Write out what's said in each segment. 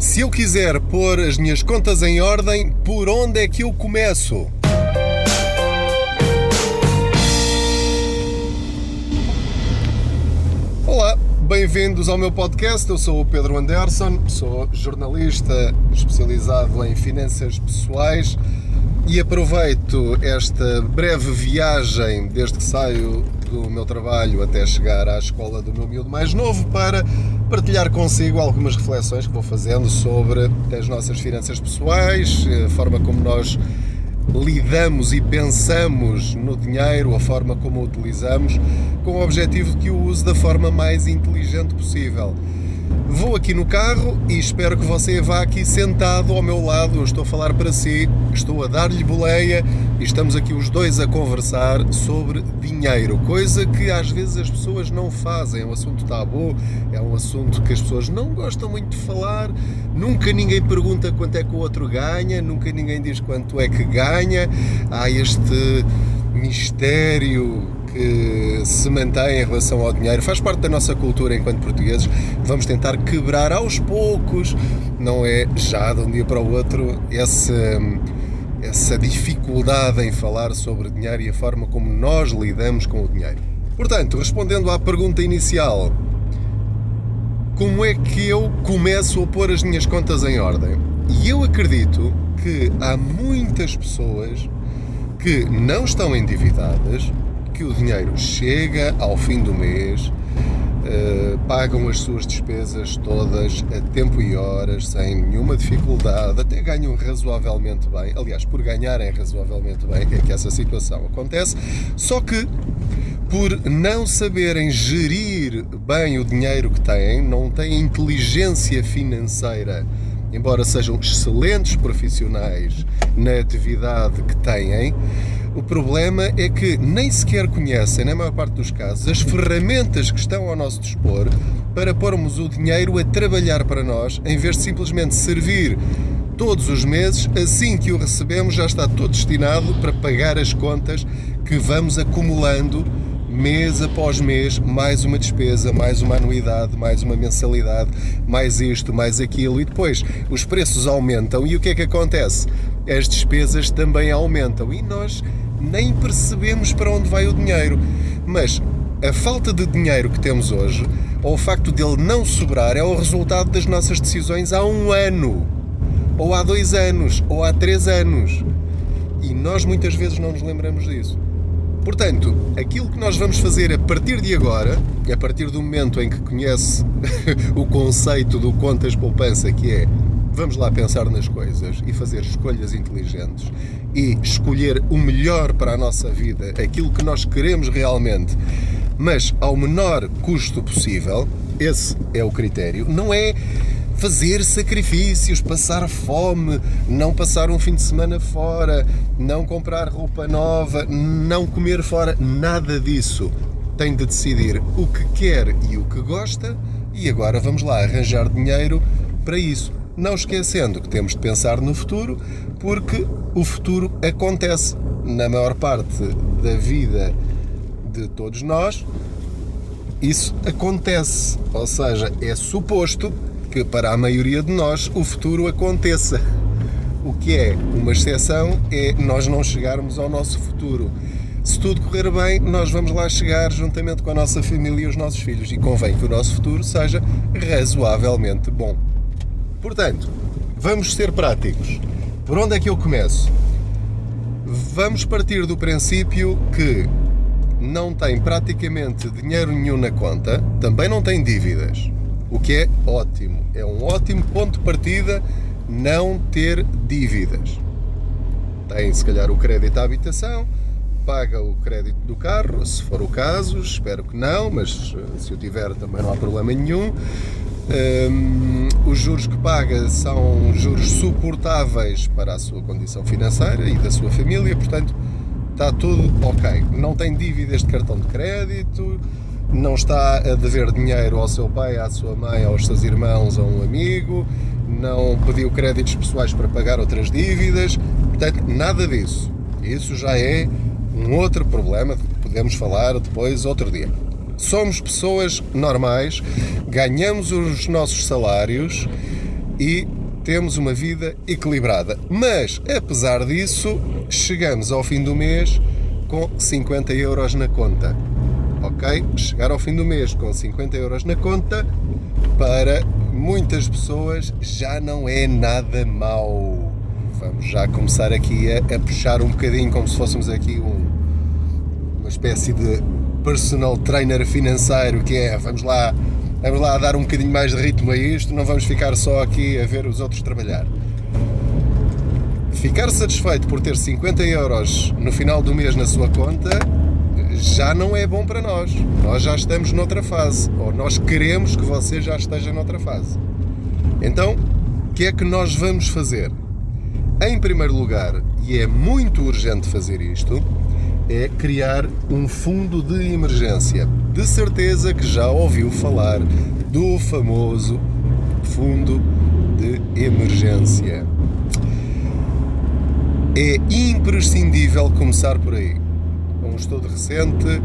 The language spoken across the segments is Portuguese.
Se eu quiser pôr as minhas contas em ordem, por onde é que eu começo? Olá, bem-vindos ao meu podcast. Eu sou o Pedro Anderson, sou jornalista especializado em finanças pessoais e aproveito esta breve viagem desde que saio do meu trabalho até chegar à escola do meu miúdo mais novo para partilhar consigo algumas reflexões que vou fazendo sobre as nossas finanças pessoais, a forma como nós lidamos e pensamos no dinheiro, a forma como o utilizamos, com o objetivo de que o use da forma mais inteligente possível. Vou aqui no carro e espero que você vá aqui sentado ao meu lado. Eu estou a falar para si, estou a dar-lhe boleia e estamos aqui os dois a conversar sobre dinheiro, coisa que às vezes as pessoas não fazem. É um assunto tabu, é um assunto que as pessoas não gostam muito de falar. Nunca ninguém pergunta quanto é que o outro ganha, nunca ninguém diz quanto é que ganha. Há este mistério que se mantém em relação ao dinheiro, faz parte da nossa cultura enquanto portugueses. Vamos tentar quebrar aos poucos, não é já de um dia para o outro, essa, essa dificuldade em falar sobre dinheiro e a forma como nós lidamos com o dinheiro. Portanto, respondendo à pergunta inicial, como é que eu começo a pôr as minhas contas em ordem? E eu acredito que há muitas pessoas que não estão endividadas, que o dinheiro chega ao fim do mês, uh, pagam as suas despesas todas a tempo e horas, sem nenhuma dificuldade, até ganham razoavelmente bem. Aliás, por ganharem razoavelmente bem, é que essa situação acontece. Só que por não saberem gerir bem o dinheiro que têm, não têm inteligência financeira, embora sejam excelentes profissionais na atividade que têm, o problema é que nem sequer conhecem, na maior parte dos casos, as ferramentas que estão ao nosso dispor para pormos o dinheiro a trabalhar para nós, em vez de simplesmente servir todos os meses, assim que o recebemos, já está todo destinado para pagar as contas que vamos acumulando mês após mês, mais uma despesa, mais uma anuidade, mais uma mensalidade, mais isto, mais aquilo, e depois os preços aumentam e o que é que acontece? As despesas também aumentam e nós nem percebemos para onde vai o dinheiro. Mas a falta de dinheiro que temos hoje, ou o facto dele não sobrar, é o resultado das nossas decisões há um ano, ou há dois anos, ou há três anos. E nós muitas vezes não nos lembramos disso. Portanto, aquilo que nós vamos fazer a partir de agora, a partir do momento em que conhece o conceito do contas poupança, que é vamos lá pensar nas coisas e fazer escolhas inteligentes e escolher o melhor para a nossa vida, aquilo que nós queremos realmente, mas ao menor custo possível, esse é o critério. Não é fazer sacrifícios, passar fome, não passar um fim de semana fora, não comprar roupa nova, não comer fora, nada disso. Tem de decidir o que quer e o que gosta e agora vamos lá arranjar dinheiro para isso. Não esquecendo que temos de pensar no futuro, porque o futuro acontece na maior parte da vida de todos nós. Isso acontece, ou seja, é suposto que para a maioria de nós o futuro aconteça. O que é uma exceção é nós não chegarmos ao nosso futuro. Se tudo correr bem, nós vamos lá chegar juntamente com a nossa família e os nossos filhos. E convém que o nosso futuro seja razoavelmente bom. Portanto, vamos ser práticos. Por onde é que eu começo? Vamos partir do princípio que não tem praticamente dinheiro nenhum na conta, também não tem dívidas o que é ótimo. É um ótimo ponto de partida não ter dívidas. Tem, se calhar, o crédito à habitação, paga o crédito do carro, se for o caso, espero que não, mas eh, se eu tiver também não há problema nenhum. Um, os juros que paga são juros suportáveis para a sua condição financeira e da sua família, portanto está tudo ok. Não tem dívidas de cartão de crédito, não está a dever dinheiro ao seu pai, à sua mãe, aos seus irmãos, a um amigo, não pediu créditos pessoais para pagar outras dívidas, portanto, nada disso. Isso já é um outro problema que podemos falar depois outro dia. Somos pessoas normais, ganhamos os nossos salários e temos uma vida equilibrada. Mas, apesar disso, chegamos ao fim do mês com 50 euros na conta. Ok? Chegar ao fim do mês com 50 euros na conta para muitas pessoas já não é nada mau. Vamos já começar aqui a, a puxar um bocadinho como se fôssemos aqui um, uma espécie de personal trainer financeiro que é, vamos lá, vamos lá dar um bocadinho mais de ritmo a isto, não vamos ficar só aqui a ver os outros trabalhar. Ficar satisfeito por ter 50 euros no final do mês na sua conta já não é bom para nós. Nós já estamos noutra fase, ou nós queremos que você já esteja noutra fase. Então, o que é que nós vamos fazer? Em primeiro lugar, e é muito urgente fazer isto, é criar um fundo de emergência. De certeza que já ouviu falar do famoso fundo de emergência. É imprescindível começar por aí estudo recente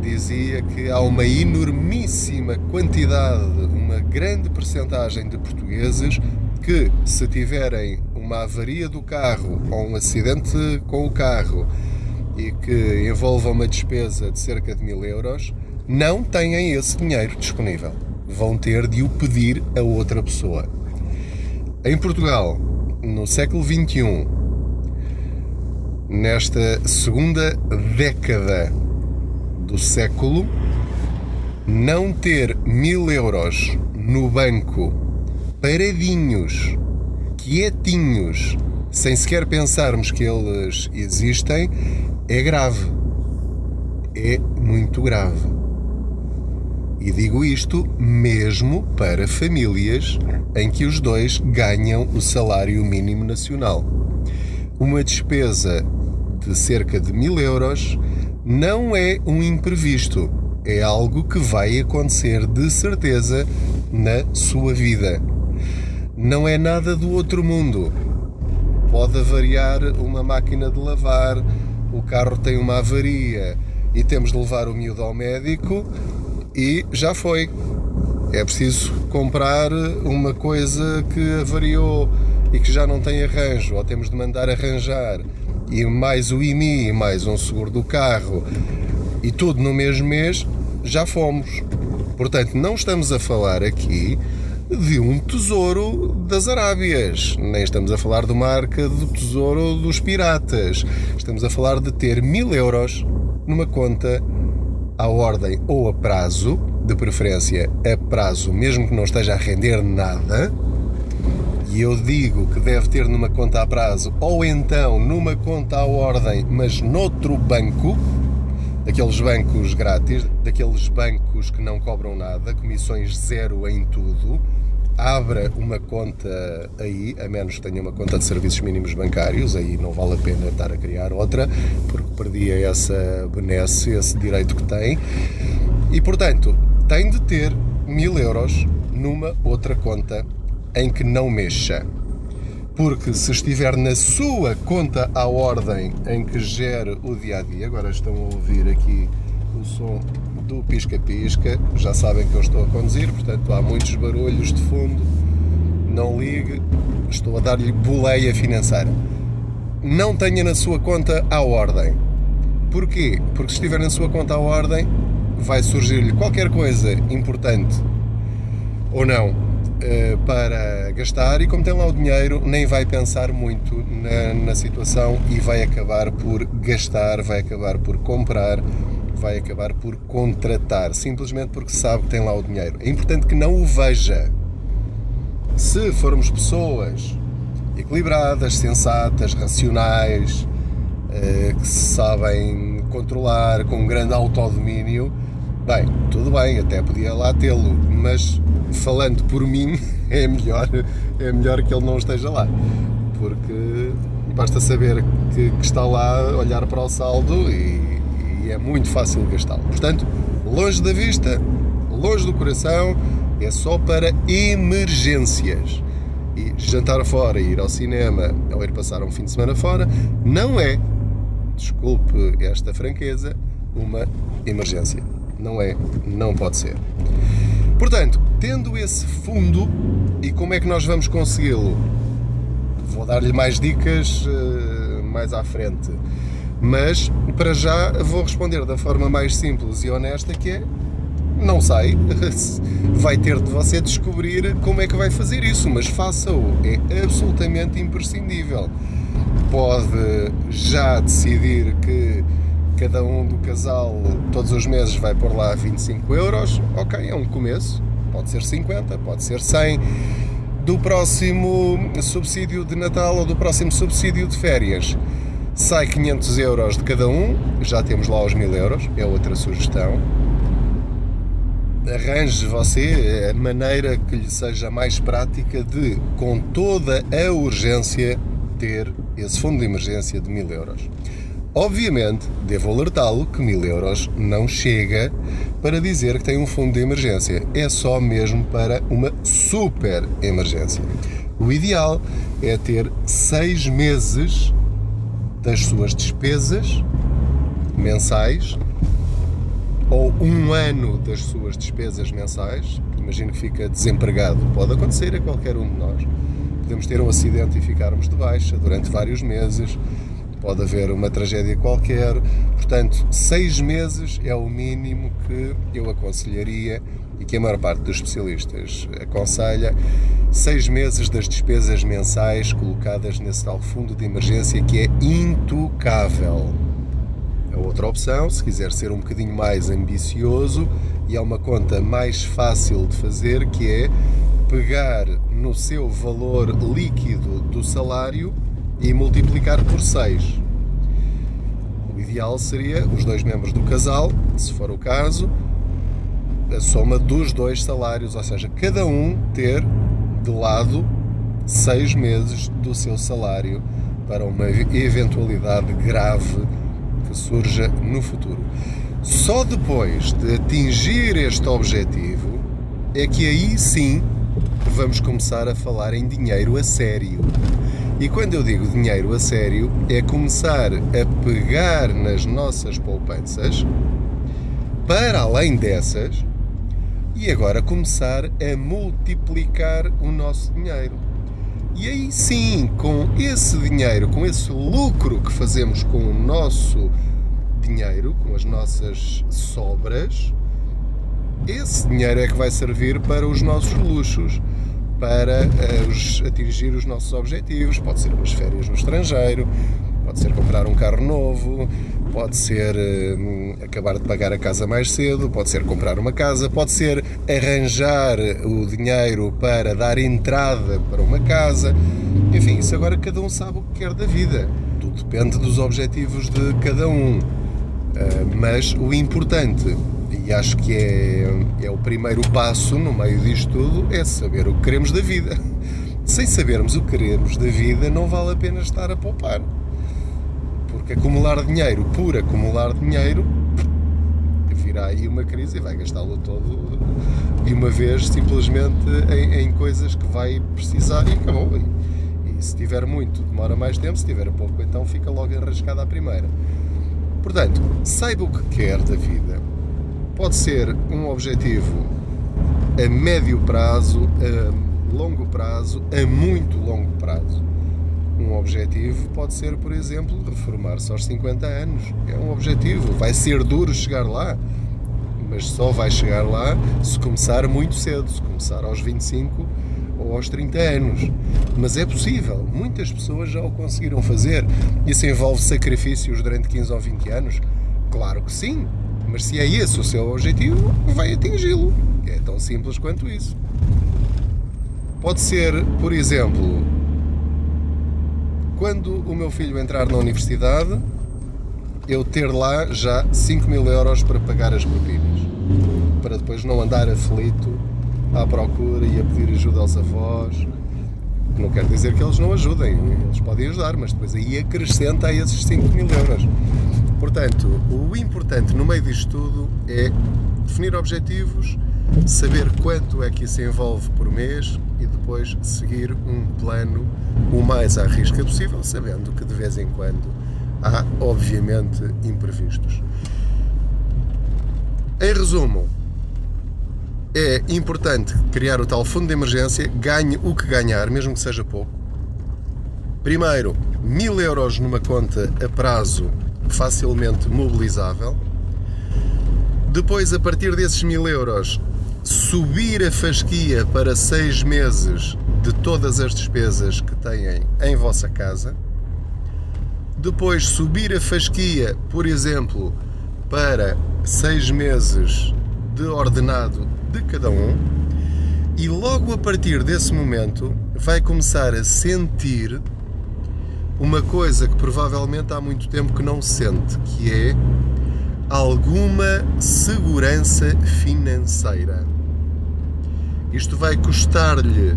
dizia que há uma enormíssima quantidade, uma grande percentagem de portugueses que, se tiverem uma avaria do carro ou um acidente com o carro e que envolva uma despesa de cerca de mil euros, não têm esse dinheiro disponível. Vão ter de o pedir a outra pessoa. Em Portugal, no século XXI, nesta segunda década do século, não ter mil euros no banco paradinhos, quietinhos, sem sequer pensarmos que eles existem, é grave. É muito grave. E digo isto mesmo para famílias em que os dois ganham o salário mínimo nacional. Uma despesa de cerca de mil euros não é um imprevisto, é algo que vai acontecer de certeza na sua vida. Não é nada do outro mundo. Pode variar uma máquina de lavar, o carro tem uma avaria e temos de levar o miúdo ao médico e já foi. É preciso comprar uma coisa que avariou e que já não tem arranjo, ou temos de mandar arranjar e mais o IMI, mais um seguro do carro e tudo no mesmo mês, já fomos. Portanto, não estamos a falar aqui de um tesouro das Arábias, nem estamos a falar de uma arca do tesouro dos piratas. Estamos a falar de ter mil euros numa conta à ordem ou a prazo, de preferência a prazo, mesmo que não esteja a render nada e eu digo que deve ter numa conta a prazo ou então numa conta à ordem, mas noutro banco, daqueles bancos grátis, daqueles bancos que não cobram nada, comissões zero em tudo, abra uma conta aí, a menos que tenha uma conta de serviços mínimos bancários, aí não vale a pena estar a criar outra, porque perdia essa benesse, esse direito que tem. E portanto, tem de ter mil euros numa outra conta em que não mexa. Porque se estiver na sua conta à ordem em que gere o dia a dia, agora estão a ouvir aqui o som do pisca-pisca, já sabem que eu estou a conduzir, portanto há muitos barulhos de fundo, não ligue, estou a dar-lhe boleia financeira. Não tenha na sua conta à ordem. Porquê? Porque se estiver na sua conta à ordem, vai surgir-lhe qualquer coisa importante ou não eh, para gastar e como tem lá o dinheiro nem vai pensar muito na, na, situação e vai acabar por gastar, vai acabar por comprar, vai acabar por contratar, simplesmente porque sabe que tem lá o dinheiro. É importante que não o veja. Se formos pessoas equilibradas, sensatas, racionais, eh, que sabem controlar com um grande autodomínio, bem, tudo bem, até podia lá tê-lo, mas falando por mim, é melhor, é melhor que ele não esteja lá. Porque basta saber que, que está lá, olhar para o saldo e, e é muito fácil gastá-lo. Portanto, longe da vista, longe do coração, é só para emergências. E jantar fora, ir ao cinema ou ir passar um fim de semana fora, não é, desculpe esta franqueza, uma emergência. Não é, não pode ser. Portanto, tendo esse fundo, e como é que nós vamos consegui-lo? Vou dar-lhe mais dicas uh, mais à frente. Mas para já vou responder da forma mais simples e honesta que é não sei, vai ter de você descobrir como é que vai fazer isso, mas faça-o, é absolutamente imprescindível. Pode já decidir que cada um do casal todos os meses vai pôr lá 25 euros, ok, é um começo, pode ser 50, pode ser 100. Do próximo subsídio de Natal ou do próximo subsídio de férias, sai 500 euros de cada um, já temos lá os 1000 euros, é outra sugestão arranje você a maneira que lhe seja mais prática de, com toda a urgência, ter esse fundo de emergência de mil euros. Obviamente, devo alertá-lo que mil euros não chega para dizer que tem um fundo de emergência. É só mesmo para uma super emergência. O ideal é ter seis meses das suas despesas mensais ou um ano das suas despesas mensais, imagino que fica desempregado, pode acontecer a qualquer um de nós. Podemos ter um acidente e ficarmos de baixa durante vários meses, pode haver uma tragédia qualquer. Portanto, seis meses é o mínimo que eu aconselharia e que a maior parte dos especialistas aconselha. Seis meses das despesas mensais colocadas nesse tal fundo de emergência que é intocável. A outra opção, se quiser ser um bocadinho mais ambicioso, e é uma conta mais fácil de fazer, que é pegar no seu valor líquido do salário e multiplicar por 6. O ideal seria os dois membros do casal, se for o caso, a soma dos dois salários, ou seja, cada um ter de lado seis meses do seu salário para uma eventualidade grave que surja no futuro. Só depois de atingir este objetivo é que aí sim vamos começar a falar em dinheiro a sério. E quando eu digo dinheiro a sério, é começar a pegar nas nossas poupanças para além dessas e agora começar a multiplicar o nosso dinheiro. E aí sim, com esse dinheiro, com esse lucro que fazemos com o nosso dinheiro, com as nossas sobras, esse dinheiro é que vai servir para os nossos luxos, para uh, os, atingir os nossos objetivos. Pode ser umas férias no estrangeiro, pode ser comprar um carro novo, pode ser uh, acabar de pagar a casa mais cedo, pode ser comprar uma casa, pode ser arranjar o dinheiro para dar entrada para uma casa. Enfim, isso agora cada um sabe o que quer da vida. Tudo depende dos objetivos de cada um. Uh, mas o importante, e acho que é, é o primeiro passo no meio disto tudo, é saber o que queremos da vida. Sem sabermos o que queremos da vida, não vale a pena estar a poupar porque acumular dinheiro por acumular dinheiro virá aí uma crise e vai gastá-lo todo de uma vez simplesmente em, em, coisas que vai precisar e acabou. E, e se tiver muito, demora mais tempo, se tiver pouco, então fica logo enrascado à primeira. Portanto, saiba o que quer da vida. Pode ser um objetivo a médio prazo, a longo prazo, a muito longo prazo. Um objetivo pode ser, por exemplo, reformar-se aos 50 anos. É um objetivo. Vai ser duro chegar lá, mas só vai chegar lá se começar muito cedo, se começar aos 25 ou aos 30 anos. Mas é possível. Muitas pessoas já o conseguiram fazer. Isso envolve sacrifícios durante 15 ou 20 anos? Claro que sim. Mas se é esse o seu objetivo, vai atingi-lo. É tão simples quanto isso. Pode ser, por exemplo, quando o meu filho entrar na universidade, eu ter lá já 5 mil euros para pagar as propinas, para depois não andar aflito à procura e a pedir ajuda aos avós. Não quer dizer que eles não ajudem, eles podem ajudar, mas depois aí acrescenta a esses 5 mil euros. Portanto, o importante no meio disto tudo é definir objetivos, saber quanto é que isso envolve por mês e depois seguir um plano o mais à risca possível, sabendo que de vez em quando há, obviamente, imprevistos. Em resumo, é importante criar o tal fundo de emergência, ganhe o que ganhar, mesmo que seja pouco. Primeiro, mil euros numa conta a prazo facilmente mobilizável. Depois, a partir desses mil euros, subir a fasquia para seis meses de todas as despesas que têm em vossa casa. Depois, subir a fasquia, por exemplo, para seis meses de ordenado de cada um. E logo a partir desse momento, vai começar a sentir uma coisa que provavelmente há muito tempo que não sente, que é alguma segurança financeira. Isto vai custar-lhe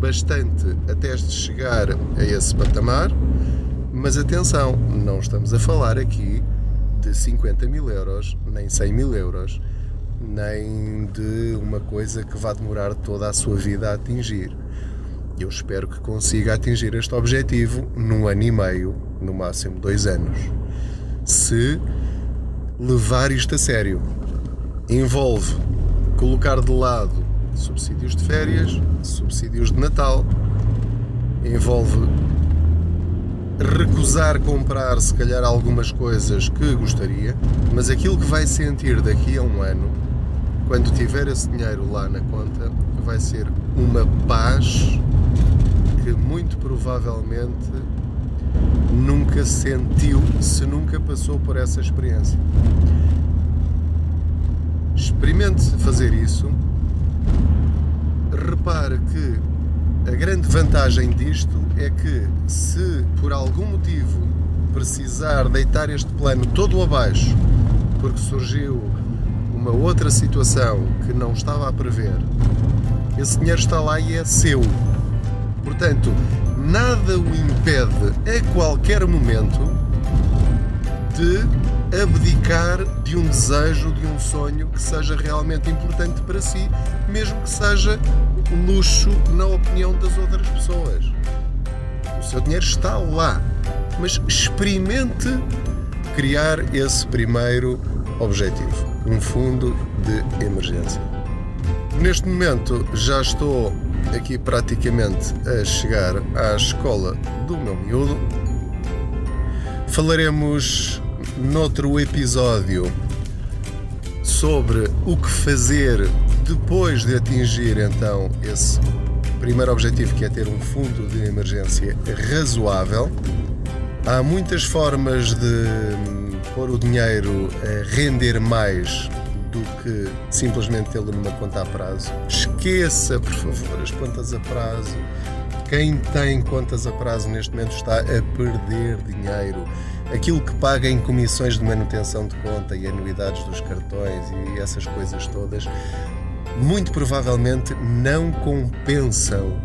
bastante até chegar a esse patamar, mas atenção, não estamos a falar aqui de 50 mil euros, nem 100 mil euros, nem de uma coisa que vai demorar toda a sua vida a atingir. Eu espero que consiga atingir este objetivo num ano e meio, no máximo dois anos. Se levar isto a sério, envolve colocar de lado subsídios de férias, subsídios de Natal, envolve recusar comprar se calhar algumas coisas que gostaria, mas aquilo que vai sentir daqui a um ano, quando tiver esse dinheiro lá na conta, vai ser uma paz que muito provavelmente nunca sentiu se nunca passou por essa experiência. Experimente fazer isso. Repare que a grande vantagem disto é que, se por algum motivo precisar deitar este plano todo abaixo, porque surgiu uma outra situação que não estava a prever, esse dinheiro está lá e é seu. Portanto, nada o impede a qualquer momento de abdicar de um desejo, de um sonho que seja realmente importante para si, mesmo que seja luxo na opinião das outras pessoas. O seu dinheiro está lá, mas experimente criar esse primeiro objetivo, um fundo de emergência. Neste momento já estou aqui praticamente a chegar à escola do meu miúdo. Falaremos noutro episódio sobre o que fazer depois de atingir então esse primeiro objetivo que é ter um fundo de emergência razoável. Há muitas formas de pôr o dinheiro a render mais do que simplesmente tê-lo numa conta a prazo. Esqueça, por favor, as contas a prazo. Quem tem contas a prazo neste momento está a perder dinheiro. Aquilo que paga em comissões de manutenção de conta e anuidades dos cartões e essas coisas todas, muito provavelmente não compensam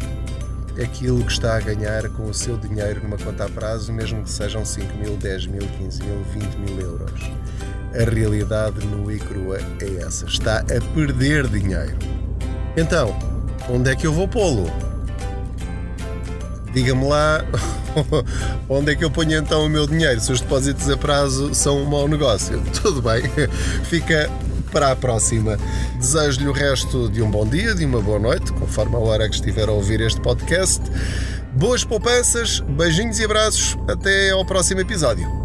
aquilo que está a ganhar com o seu dinheiro numa conta a prazo, mesmo que sejam 5 mil, 10 mil, 15 mil, 20 mil euros. A realidade nua e crua é essa. Está a perder dinheiro. Então, onde é que eu vou pô-lo? Diga-me lá onde é que eu ponho então o meu dinheiro se os depósitos a prazo são um mau negócio. Tudo bem, fica para a próxima. Desejo-lhe o resto de um bom dia, de uma boa noite, conforme a hora que estiver a ouvir este podcast. Boas poupanças, beijinhos e abraços. Até ao próximo episódio.